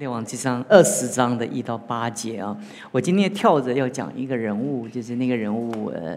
列王记上二十章的一到八节啊，我今天跳着要讲一个人物，就是那个人物，呃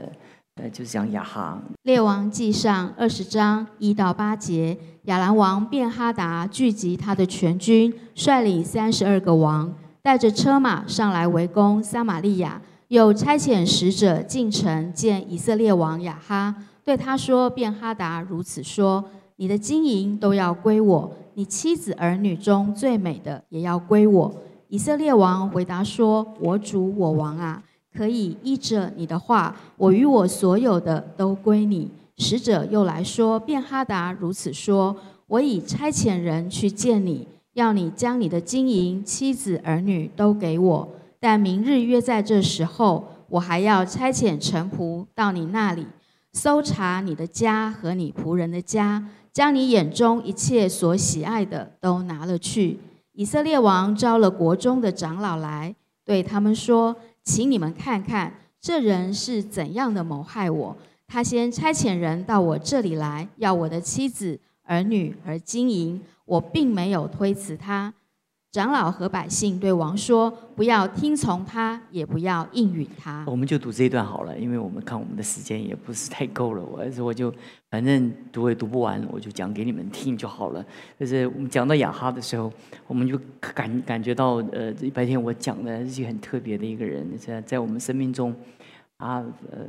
呃，就是讲亚哈。列王记上二十章一到八节，亚兰王便哈达聚集他的全军，率领三十二个王，带着车马上来围攻撒玛利亚，又差遣使者进城见以色列王亚哈，对他说：便哈达如此说。你的金银都要归我，你妻子儿女中最美的也要归我。以色列王回答说：“我主我王啊，可以依着你的话，我与我所有的都归你。”使者又来说：“便哈达如此说，我已差遣人去见你，要你将你的金银、妻子儿女都给我。但明日约在这时候，我还要差遣臣仆到你那里，搜查你的家和你仆人的家。”将你眼中一切所喜爱的都拿了去。以色列王招了国中的长老来，对他们说：“请你们看看这人是怎样的谋害我。他先差遣人到我这里来，要我的妻子、儿女和金银，我并没有推辞他。”长老和百姓对王说：“不要听从他，也不要应允他。”我们就读这一段好了，因为我们看我们的时间也不是太够了。我我就反正读也读不完，我就讲给你们听就好了。就是我们讲到雅哈的时候，我们就感感觉到，呃，白天我讲的是很特别的一个人，在在我们生命中啊，呃，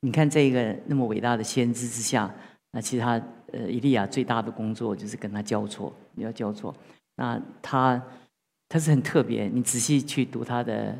你看这个那么伟大的先知之下，那其实他呃，伊利亚最大的工作就是跟他交错，你要交错。那他他是很特别，你仔细去读他的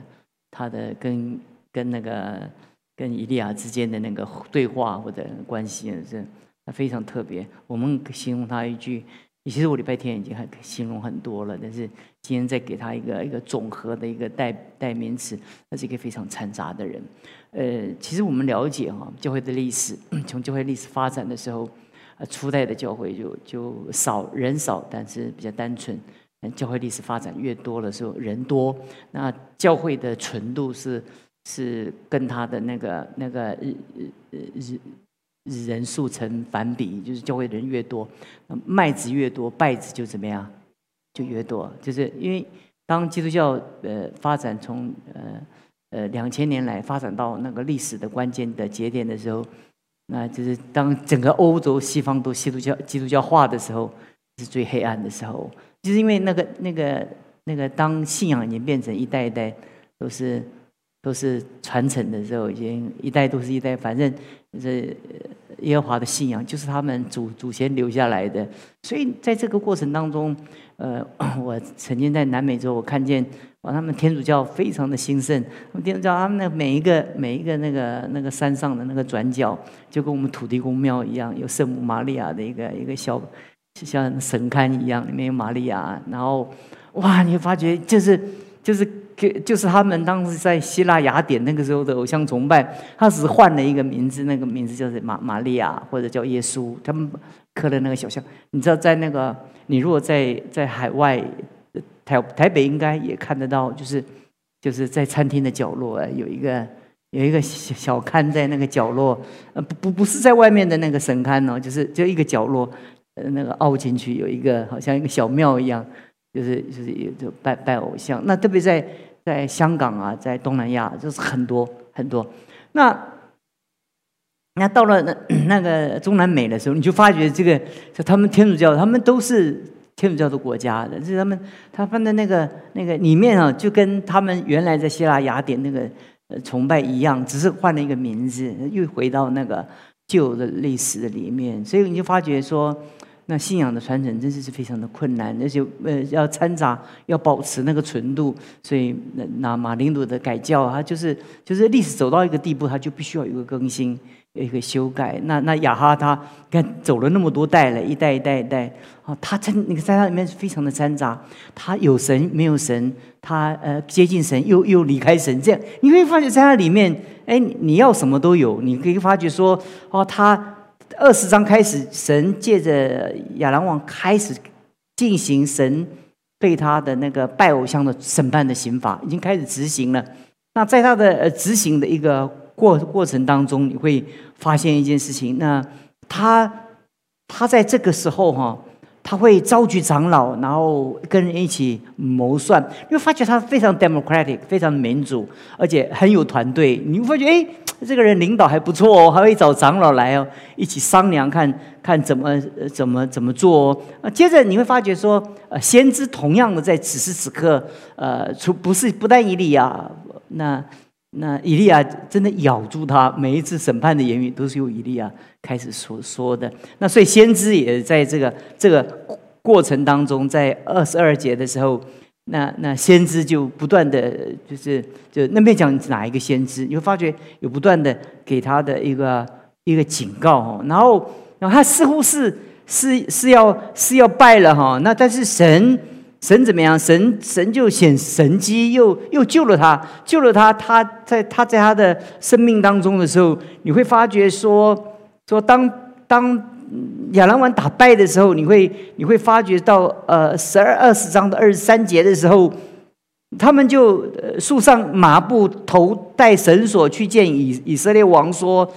他的跟跟那个跟伊利亚之间的那个对话或者关系是，他非常特别。我们形容他一句，其实我礼拜天已经很形容很多了，但是今天再给他一个一个总和的一个代代名词，他是一个非常掺杂的人。呃，其实我们了解哈教会的历史，从教会历史发展的时候。呃，初代的教会就就少人少，但是比较单纯。教会历史发展越多的时候，人多，那教会的纯度是是跟他的那个那个人人数成反比，就是教会人越多，麦子越多，败子就怎么样，就越多。就是因为当基督教呃发展从呃呃两千年来发展到那个历史的关键的节点的时候。那就是当整个欧洲西方都基督教基督教化的时候，是最黑暗的时候。就是因为那个那个那个，当信仰已经变成一代一代都是都是传承的时候，已经一代都是一代，反正这耶和华的信仰就是他们祖祖先留下来的。所以在这个过程当中，呃，我曾经在南美洲，我看见。哇，他们天主教非常的兴盛。他们天主教，他们那每一个每一个那个那个山上的那个转角，就跟我们土地公庙一样，有圣母玛利亚的一个一个小像神龛一样，里面有玛利亚。然后，哇，你会发觉就是就是就是他们当时在希腊雅典那个时候的偶像崇拜，他只是换了一个名字，那个名字叫做玛玛利亚或者叫耶稣。他们刻的那个小像，你知道，在那个你如果在在海外。台台北应该也看得到，就是就是在餐厅的角落有一个有一个小小龛在那个角落，呃不不不是在外面的那个神龛哦，就是就一个角落，呃那个凹进去有一个好像一个小庙一样，就是就是也就拜拜偶像。那特别在在香港啊，在东南亚就是很多很多。那那到了那 那个中南美的时候，你就发觉这个他们天主教，他们都是。天主教的国家的，是他们他们的那个那个里面啊，就跟他们原来在希腊雅典那个崇拜一样，只是换了一个名字，又回到那个旧的历史的里面。所以你就发觉说，那信仰的传承真是是非常的困难，而且呃要掺杂，要保持那个纯度。所以那那马林鲁的改教，它就是就是历史走到一个地步，它就必须要有个更新。一个修改，那那雅哈他看走了那么多代了，一代一代一代，啊，他在那个在他里面是非常的掺杂，他有神没有神，他呃接近神又又离开神，这样你会发觉在他里面，哎，你要什么都有，你可以发觉说，哦，他二十章开始，神借着亚兰王开始进行神对他的那个拜偶像的审判的刑法，已经开始执行了。那在他的呃执行的一个。过过程当中，你会发现一件事情。那他他在这个时候哈，他会召集长老，然后跟人一起谋算。你会发觉他非常 democratic，非常民主，而且很有团队。你会发觉，哎，这个人领导还不错哦，还会找长老来哦，一起商量看看怎么怎么怎么做哦。啊，接着你会发觉说，呃，先知同样的在此时此刻，呃，除不是不但以利亚，那那以利亚真的咬住他，每一次审判的言语都是由以利亚。开始所说的那，所以先知也在这个这个过程当中，在二十二节的时候，那那先知就不断的就是就那边讲哪一个先知，你会发觉有不断的给他的一个一个警告哈，然后然后他似乎是是是要是要败了哈，那但是神神怎么样？神神就显神机，又又救了他，救了他，他在他在他的生命当中的时候，你会发觉说。说当当亚兰王打败的时候，你会你会发觉到呃十二二十章的二十三节的时候，他们就呃树上麻布头戴绳索去见以以色列王说，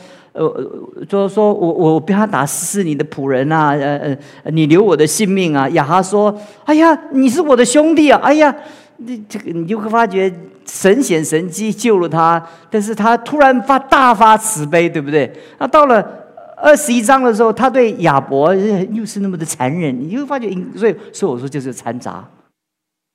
呃就是说我我被他打死是你的仆人啊，呃呃你留我的性命啊。亚哈说，哎呀你是我的兄弟啊，哎呀你这个你就会发觉神显神机救了他，但是他突然发大发慈悲，对不对？那到了。二十一章的时候，他对亚伯又是那么的残忍，你就发觉，所以所以我说就是残杂，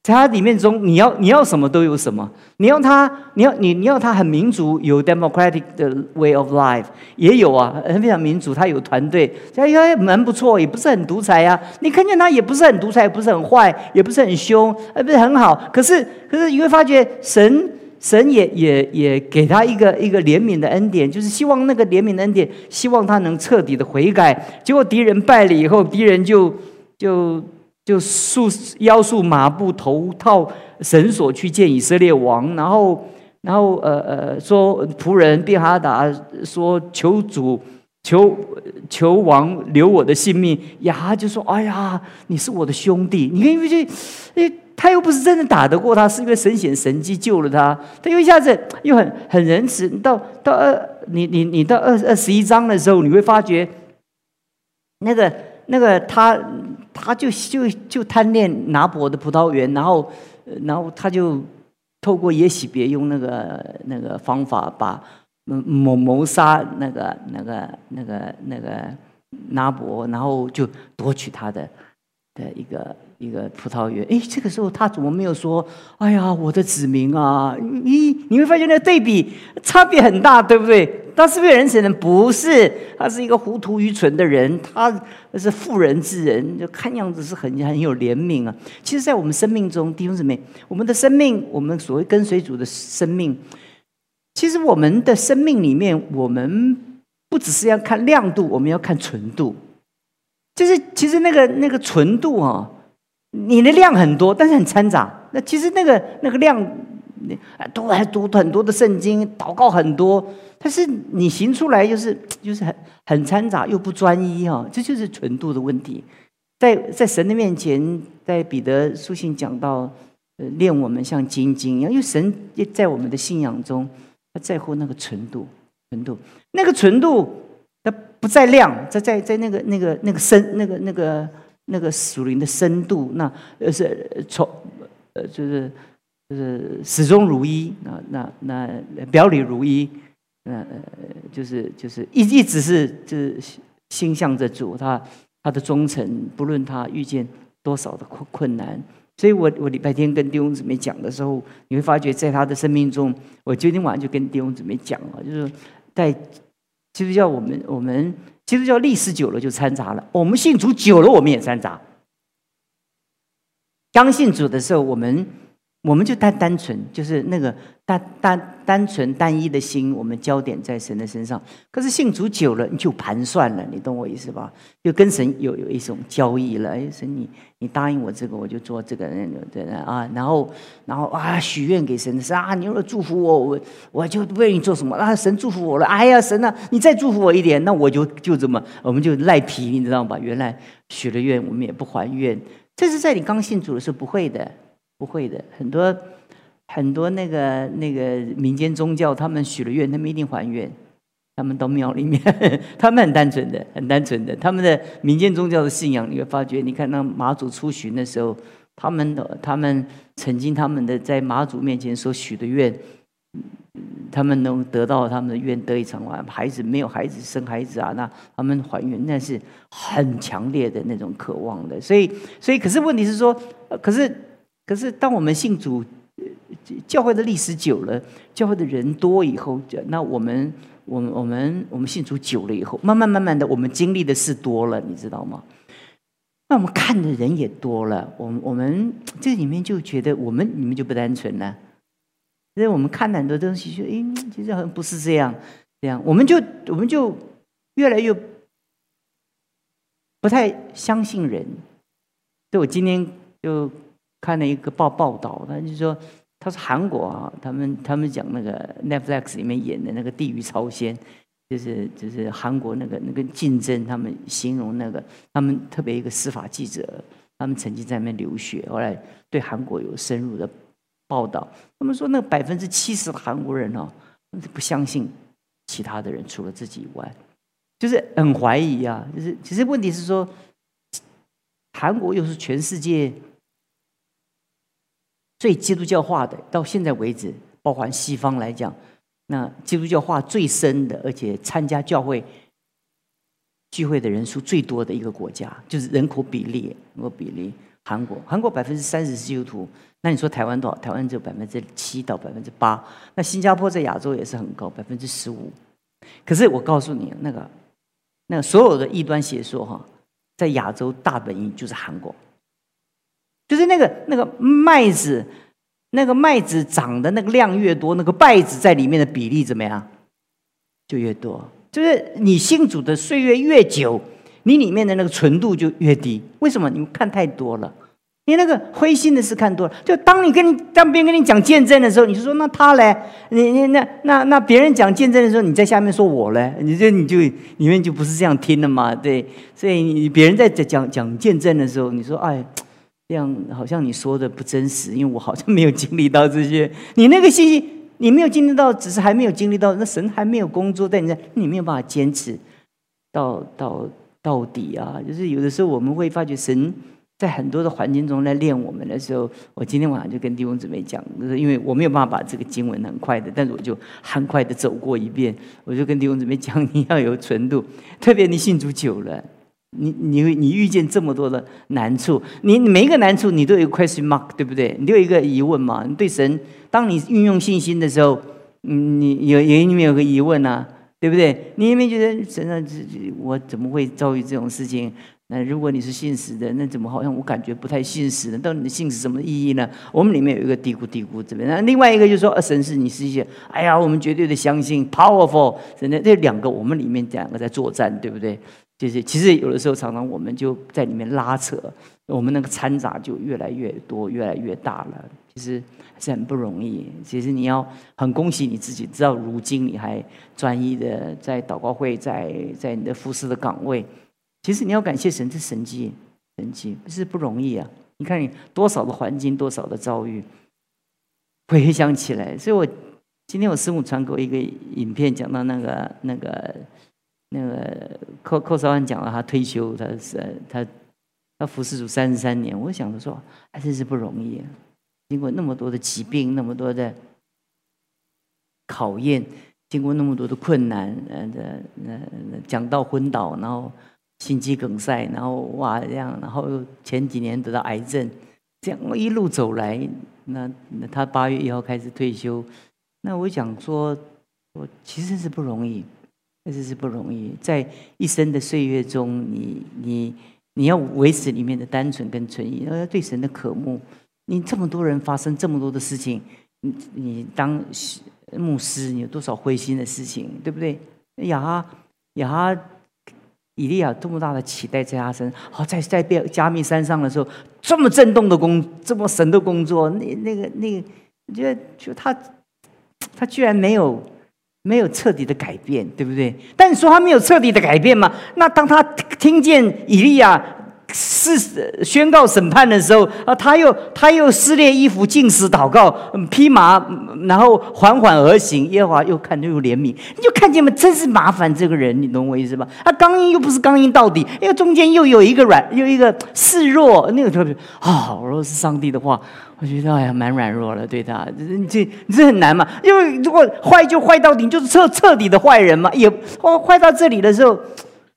在他里面中，你要你要什么都有什么，你要他，你要你你要他很民主，有 democratic 的 way of life，也有啊，很非常民主，他有团队，他应该蛮不错，也不是很独裁呀，你看见他也不是很独裁，也不是很坏，也不是很凶，哎不是很好，可是可是你会发觉神。神也也也给他一个一个怜悯的恩典，就是希望那个怜悯的恩典，希望他能彻底的悔改。结果敌人败了以后，敌人就就就束腰束麻布头套绳索去见以色列王，然后然后呃呃说仆人便哈达说求主求求王留我的性命，呀就说哎呀你是我的兄弟，你看因为这诶。他又不是真的打得过他，是因为神显神迹救了他。他又一下子又很很仁慈。到到二，你你你到二二十一章的时候，你会发觉，那个那个他他就就就贪恋拿伯的葡萄园，然后然后他就透过耶喜别用那个那个方法把谋谋杀那个那个那个那个拿伯，然后就夺取他的的一个。一个葡萄园，哎，这个时候他怎么没有说？哎呀，我的子民啊！你你会发现那个对比差别很大，对不对？他是不是仁慈人？不是，他是一个糊涂愚蠢的人，他是妇人之人，就看样子是很很有怜悯啊。其实，在我们生命中，弟兄姊妹，我们的生命，我们所谓跟随主的生命，其实我们的生命里面，我们不只是要看亮度，我们要看纯度。就是其实那个那个纯度啊。你的量很多，但是很掺杂。那其实那个那个量，你读还读很多的圣经，祷告很多，但是你行出来就是就是很很掺杂，又不专一哈，这就是纯度的问题。在在神的面前，在彼得书信讲到，呃，练我们像精金一样，因为神在我们的信仰中，他在乎那个纯度，纯度，那个纯度，不在量，在在在那个那个那个深，那个那个。那个属灵的深度，那呃是从呃就是就是始终如一，那那那表里如一，呃就是就是一一直是就是心向着主，他他的忠诚，不论他遇见多少的困困难，所以我我礼拜天跟弟兄姊妹讲的时候，你会发觉在他的生命中，我今天晚上就跟弟兄姊妹讲了，就是在其实叫我们我们。其实叫历史久了就掺杂了，我们信主久了，我们也掺杂。刚信主的时候，我们。我们就单单纯，就是那个单单单纯单一的心，我们焦点在神的身上。可是信主久了，你就盘算了，你懂我意思吧？就跟神有有一种交易了。哎，神你你答应我这个，我就做这个，对对啊。然后然后啊，许愿给神是啊，你如果祝福我，我我就为你做什么啊？神祝福我了，哎呀，神啊，你再祝福我一点，那我就就这么，我们就赖皮，你知道吧？原来许了愿，我们也不还愿。这是在你刚信主的时候不会的。不会的，很多很多那个那个民间宗教，他们许了愿，他们一定还愿。他们到庙里面，他们很单纯的，很单纯的。他们的民间宗教的信仰，你会发觉，你看那马祖出巡的时候，他们的他们曾经他们的在马祖面前所许的愿，他们能得到他们的愿得以偿还。孩子没有孩子生孩子啊，那他们还愿，那是很强烈的那种渴望的。所以，所以可是问题是说，可是可是当我们信主，教会的历史久了，教会的人多以后，那我们。我们我们我们信主久了以后，慢慢慢慢的，我们经历的事多了，你知道吗？那我们看的人也多了，我们我们这里面就觉得我们你们就不单纯了，因为我们看很多东西，就哎，其实好像不是这样，这样我们就我们就越来越不太相信人。所以我今天就看了一个报报道，他就说。他是韩国啊，他们他们讲那个 Netflix 里面演的那个《地狱朝鲜》，就是就是韩国那个那个竞争，他们形容那个他们特别一个司法记者，他们曾经在那边留学，后来对韩国有深入的报道。他们说，那百分之七十的韩国人哦，不相信其他的人，除了自己以外，就是很怀疑啊。就是其实问题是说，韩国又是全世界。最基督教化的，到现在为止，包含西方来讲，那基督教化最深的，而且参加教会聚会的人数最多的一个国家，就是人口比例，人口比例，韩国，韩国百分之三十是基督徒，那你说台湾多少？台湾只有百分之七到百分之八，那新加坡在亚洲也是很高，百分之十五。可是我告诉你，那个，那个所有的异端邪说哈，在亚洲大本营就是韩国。就是那个那个麦子，那个麦子长的那个量越多，那个败子在里面的比例怎么样？就越多。就是你信主的岁月越久，你里面的那个纯度就越低。为什么？你们看太多了，你那个灰心的事看多了。就当你跟你当别人跟你讲见证的时候，你就说那他嘞，你你那那那别人讲见证的时候，你在下面说我嘞，你这你就里面就不是这样听的嘛？对，所以你别人在讲讲见证的时候，你说哎。这样好像你说的不真实，因为我好像没有经历到这些。你那个信息，你没有经历到，只是还没有经历到。那神还没有工作在你，你没有办法坚持到到到底啊！就是有的时候我们会发觉，神在很多的环境中来练我们的时候，我今天晚上就跟弟兄姊妹讲，就是因为我没有办法把这个经文很快的，但是我就很快的走过一遍。我就跟弟兄姊妹讲，你要有纯度，特别你信主久了。你你你遇见这么多的难处，你每一个难处你都有 question mark，对不对？你都有一个疑问嘛？你对神，当你运用信心的时候，你有有里面有个疑问啊，对不对？你有没有觉得神啊，这我怎么会遭遇这种事情？那如果你是信实的，那怎么好像我感觉不太信实呢？到底你信是什么意义呢？我们里面有一个嘀咕嘀咕这边，那另外一个就是说，神是你是一些，哎呀，我们绝对的相信 powerful，真的这两个我们里面两个在作战，对不对？就是其实有的时候常常我们就在里面拉扯，我们那个掺杂就越来越多，越来越大了。其实是很不容易。其实你要很恭喜你自己，知道如今你还专一的在祷告会，在在你的服侍的岗位。其实你要感谢神，这神迹，神迹是不容易啊！你看你多少的环境，多少的遭遇，回想起来。所以我今天我师母传给我一个影片，讲到那个那个。那个寇寇少安讲了，他退休，他是他他服侍主三十三年。我想着说，还真是不容易，经过那么多的疾病，那么多的考验，经过那么多的困难，呃，那那讲到昏倒，然后心肌梗塞，然后哇这样，然后前几年得到癌症，这样一路走来，那那他八月一号开始退休，那我想说，我其实是不容易。确实是不容易，在一生的岁月中，你你你要维持里面的单纯跟纯意，要对神的渴慕。你这么多人发生这么多的事情，你你当牧师，你有多少灰心的事情，对不对？亚哈亚哈以利亚这么大的期待在他身上，好在在被加密山上的时候，这么震动的工，这么神的工作，那那个那个，我觉得就他他居然没有。没有彻底的改变，对不对？但你说他没有彻底的改变嘛？那当他听见以利亚是宣告审判的时候啊，他又他又撕裂衣服，进食祷告，披麻，然后缓缓而行。耶和华又看又怜悯，你就看见吗？真是麻烦这个人，你懂我意思吧？啊，刚硬又不是刚硬到底，因为中间又有一个软，又一个示弱，那个特别啊。如果是上帝的话，我觉得哎呀，蛮软弱了，对他，这这这很难嘛。因为如果坏就坏到底，就是彻彻底的坏人嘛。也坏坏到这里的时候。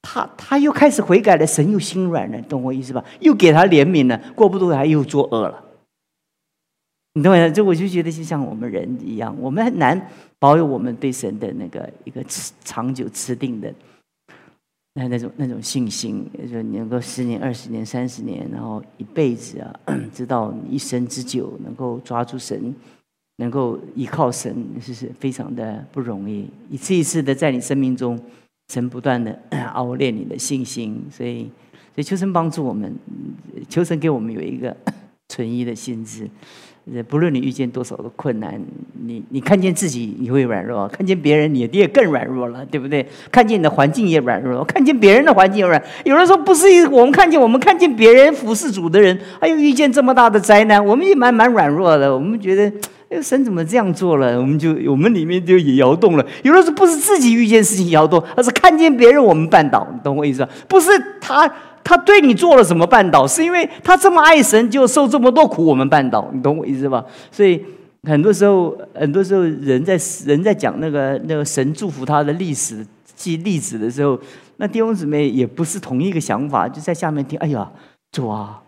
他他又开始悔改了，神又心软了，懂我意思吧？又给他怜悯了，过不多他又作恶了。你懂我意思？这我就觉得就像我们人一样，我们很难保有我们对神的那个一个长久持定的那那种那种信心，就你能够十年、二十年、三十年，然后一辈子啊，直到一生之久，能够抓住神，能够依靠神，是是非常的不容易。一次一次的在你生命中。神不断的熬练你的信心，所以，所以求神帮助我们，求神给我们有一个 存疑的心智。不论你遇见多少的困难，你你看见自己你会软弱，看见别人你也更软弱了，对不对？看见你的环境也软弱，看见别人的环境也软。有人说不是我们看见，我们看见别人服侍主的人，还有遇见这么大的灾难，我们也蛮蛮软弱的。我们觉得。哎，神怎么这样做了？我们就我们里面就也摇动了。有的时候不是自己遇见事情摇动，而是看见别人我们绊倒。你懂我意思吧？不是他他对你做了什么绊倒，是因为他这么爱神，就受这么多苦，我们绊倒。你懂我意思吧？所以很多时候，很多时候人在人在讲那个那个神祝福他的历史记例子的时候，那弟兄姊妹也不是同一个想法，就在下面听。哎呀，主啊！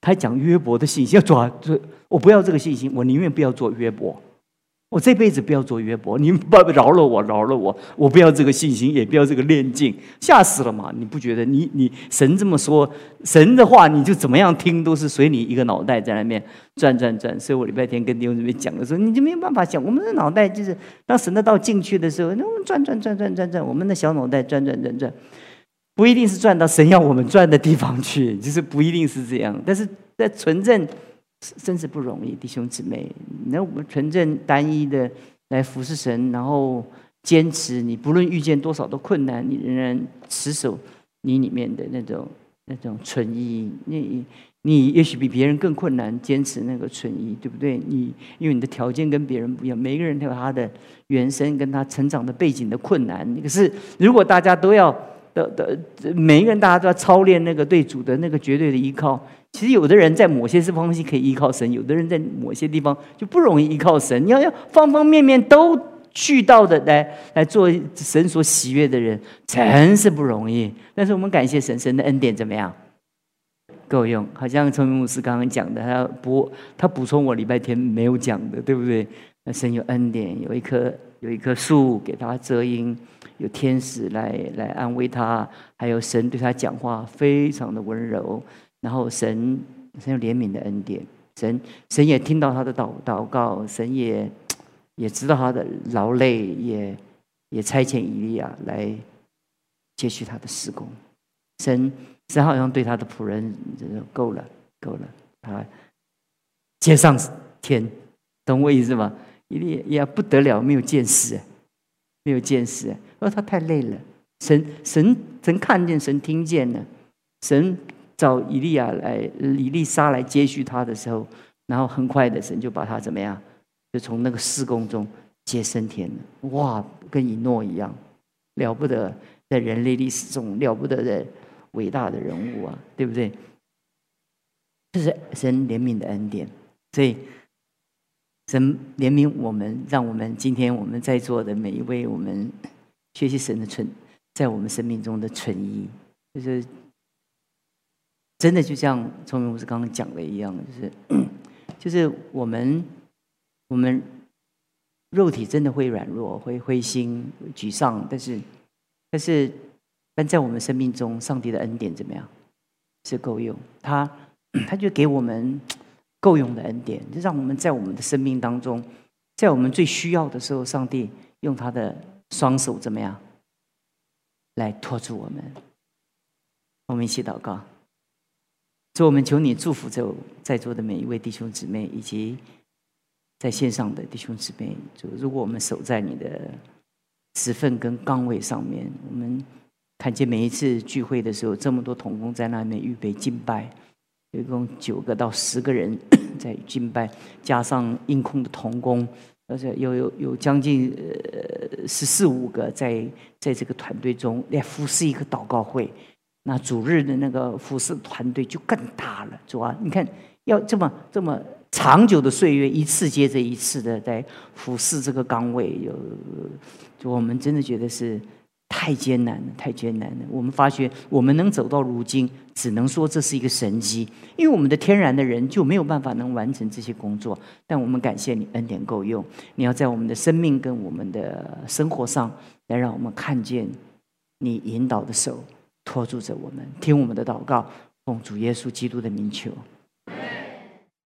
他讲约伯的信心，要做，这我不要这个信心，我宁愿不要做约伯，我这辈子不要做约伯，你不饶了我，饶了我，我不要这个信心，也不要这个炼境，吓死了嘛？你不觉得？你你神这么说，神的话你就怎么样听都是随你一个脑袋在那边转转转。所以我礼拜天跟弟兄姊妹讲的时候，你就没有办法想，我们的脑袋就是当神的道进去的时候，那我们转转转转转转，我们的小脑袋转转转转。不一定是转到神要我们转的地方去，就是不一定是这样。但是在纯正真是不容易，弟兄姊妹，那我们纯正单一的来服侍神，然后坚持，你不论遇见多少的困难，你仍然持守你里面的那种那种纯一。你你也许比别人更困难，坚持那个纯一，对不对？你因为你的条件跟别人不一样，每个人都有他的原生跟他成长的背景的困难。可是如果大家都要。的的，每一个人大家都要操练那个对主的那个绝对的依靠。其实有的人在某些方面可以依靠神，有的人在某些地方就不容易依靠神。你要要方方面面都去到的来来做神所喜悦的人，真是不容易。但是我们感谢神，神的恩典怎么样？够用。好像聪明牧师刚刚讲的，他补他补充我礼拜天没有讲的，对不对？那神有恩典，有一棵有一棵树给他遮阴。有天使来来安慰他，还有神对他讲话非常的温柔，然后神神有怜悯的恩典，神神也听到他的祷祷告，神也也知道他的劳累，也也差遣以利亚来接续他的施工，神神好像对他的仆人够了够了，他接上天，懂我意思吗？以利亚不得了，没有见识。没有见识，说他太累了。神神神看见，神听见了。神找以利亚来，以利沙来接续他的时候，然后很快的，神就把他怎么样？就从那个施工中接升天了。哇，跟以诺一样，了不得，在人类历史中了不得的伟大的人物啊，对不对？这是神怜悯的恩典，所以。神怜悯我们，让我们今天我们在座的每一位，我们学习神的存在我们生命中的存疑，就是真的就像聪明牧师刚刚讲的一样，就是 就是我们我们肉体真的会软弱，会灰心沮丧，但是但是但在我们生命中，上帝的恩典怎么样是够用？他 他就给我们。够用的恩典，就让我们在我们的生命当中，在我们最需要的时候，上帝用他的双手怎么样来托住我们？我们一起祷告，主，我们求你祝福在在座的每一位弟兄姊妹，以及在线上的弟兄姊妹。主，如果我们守在你的职分跟岗位上面，我们看见每一次聚会的时候，这么多童工在那里面预备敬拜。一共九个到十个人 在敬拜，加上印控的童工，而且有有有将近呃十四五个在在这个团队中来服侍一个祷告会。那主日的那个服侍团队就更大了，主啊，你看要这么这么长久的岁月，一次接着一次的在服侍这个岗位，有就我们真的觉得是。太艰难了，太艰难了。我们发觉，我们能走到如今，只能说这是一个神迹，因为我们的天然的人就没有办法能完成这些工作。但我们感谢你，恩典够用。你要在我们的生命跟我们的生活上来，让我们看见你引导的手托住着我们，听我们的祷告，奉主耶稣基督的名求。